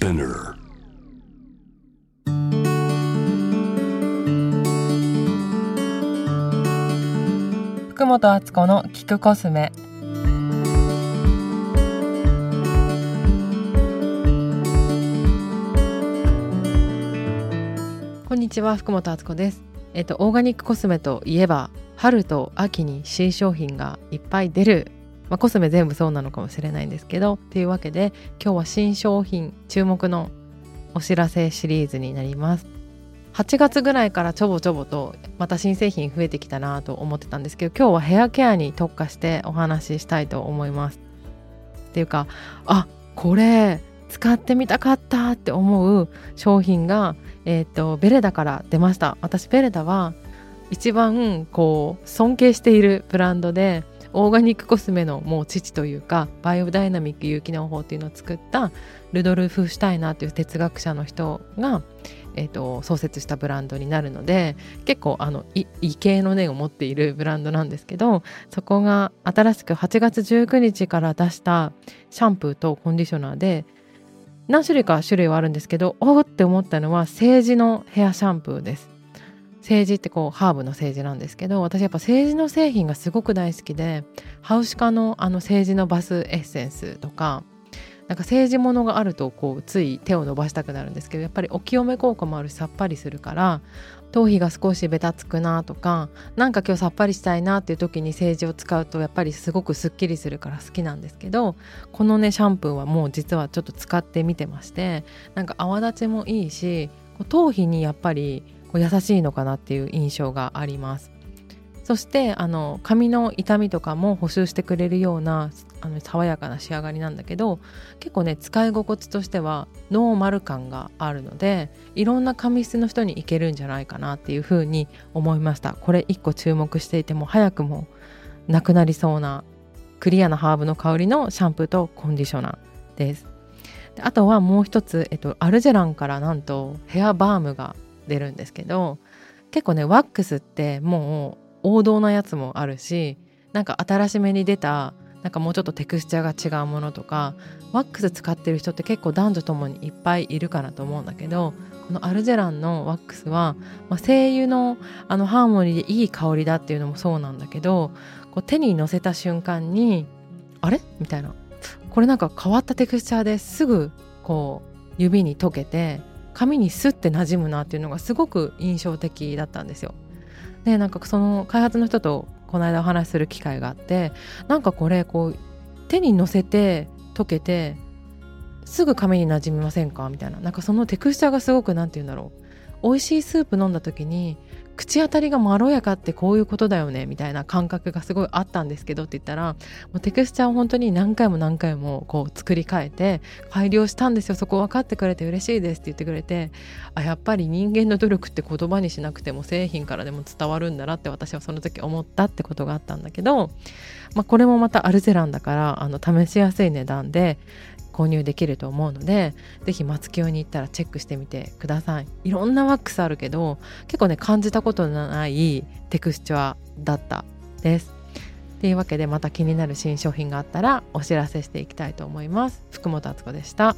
Spinner. 福本敦子の聞くコスメ。こんにちは福本敦子です。えっとオーガニックコスメといえば春と秋に新商品がいっぱい出るまあ、コスメ全部そうなのかもしれないんですけどっていうわけで今日は新商品注目のお知らせシリーズになります。8月ぐらいからちょぼちょぼとまた新製品増えてきたなと思ってたんですけど今日はヘアケアに特化してお話ししたいと思います。っていうかあこれ使ってみたかったって思う商品が、えーと、とベレダから出ました。私ベレダは一番こう尊敬しているブランドでオーガニックコスメのもう父というかバイオダイナミック有機能法っていうのを作ったルドルフ・シュタイナーという哲学者の人が、えーと、創設したブランドになるので結構あの異形の念を持っているブランドなんですけどそこが新しく8月19日から出したシャンプーとコンディショナーで何種類か種類はあるんですけどおおって思ったのは政治のヘアシャンプーです。政治ってこうハーブの政治なんですけど私やっぱ政治の製品がすごく大好きでハウシカのあの政治のバスエッセンスとかなんか政治ものがあるとこうつい手を伸ばしたくなるんですけどやっぱりお清め効果もあるしさっぱりするから頭皮が少しベタつくなとかなんか今日さっぱりしたいなっていう時に政治を使うとやっぱりすごくすっきりするから好きなんですけどこのねシャンプーはもう実はちょっと使ってみてましてなんか泡立ちもいいし頭皮にやっぱりこう優しいのかなっていう印象があります。そしてあの髪の痛みとかも補修してくれるようなあの爽やかな仕上がりなんだけど結構ね使い心地としてはノーマル感があるのでいろんな髪質の人にいけるんじゃないかなっていうふうに思いました。これ1個注目していても早くもなくなりそうなクリアなハーブの香りのシャンプーとコンディショナーです。あとはもう一つ、えっと、アルジェランからなんとヘアバームが出るんですけど結構ねワックスってもう王道なやつもあるしなんか新しめに出たなんかもうちょっとテクスチャーが違うものとかワックス使ってる人って結構男女ともにいっぱいいるかなと思うんだけどこのアルジェランのワックスは、まあ、精油のあのハーモニーでいい香りだっていうのもそうなんだけどこう手に乗せた瞬間にあれ？みたいな。これなんか変わったテクスチャーですぐこう指に溶けて髪にスッて馴染むなっていうのがすごく印象的だったんですよ。でなんかその開発の人とこの間お話しする機会があってなんかこれこう手にのせて溶けてすぐ髪に馴染みませんか？みたいな。なんかそのテクスチャーがすごく何て言うんだろう。美味しいスープ飲んだ時に口当たりがまろやかってこういうことだよねみたいな感覚がすごいあったんですけどって言ったらもうテクスチャーを本当に何回も何回もこう作り変えて改良したんですよ。そこ分かってくれて嬉しいですって言ってくれてあやっぱり人間の努力って言葉にしなくても製品からでも伝わるんだなって私はその時思ったってことがあったんだけど、まあ、これもまたアルゼランだからあの試しやすい値段で購入できると思うので是非松清に行ったらチェックしてみてください。いろんなワックスあるけど結構ね感じたことのないテクスチャーだったです。というわけでまた気になる新商品があったらお知らせしていきたいと思います。福本敦子でした。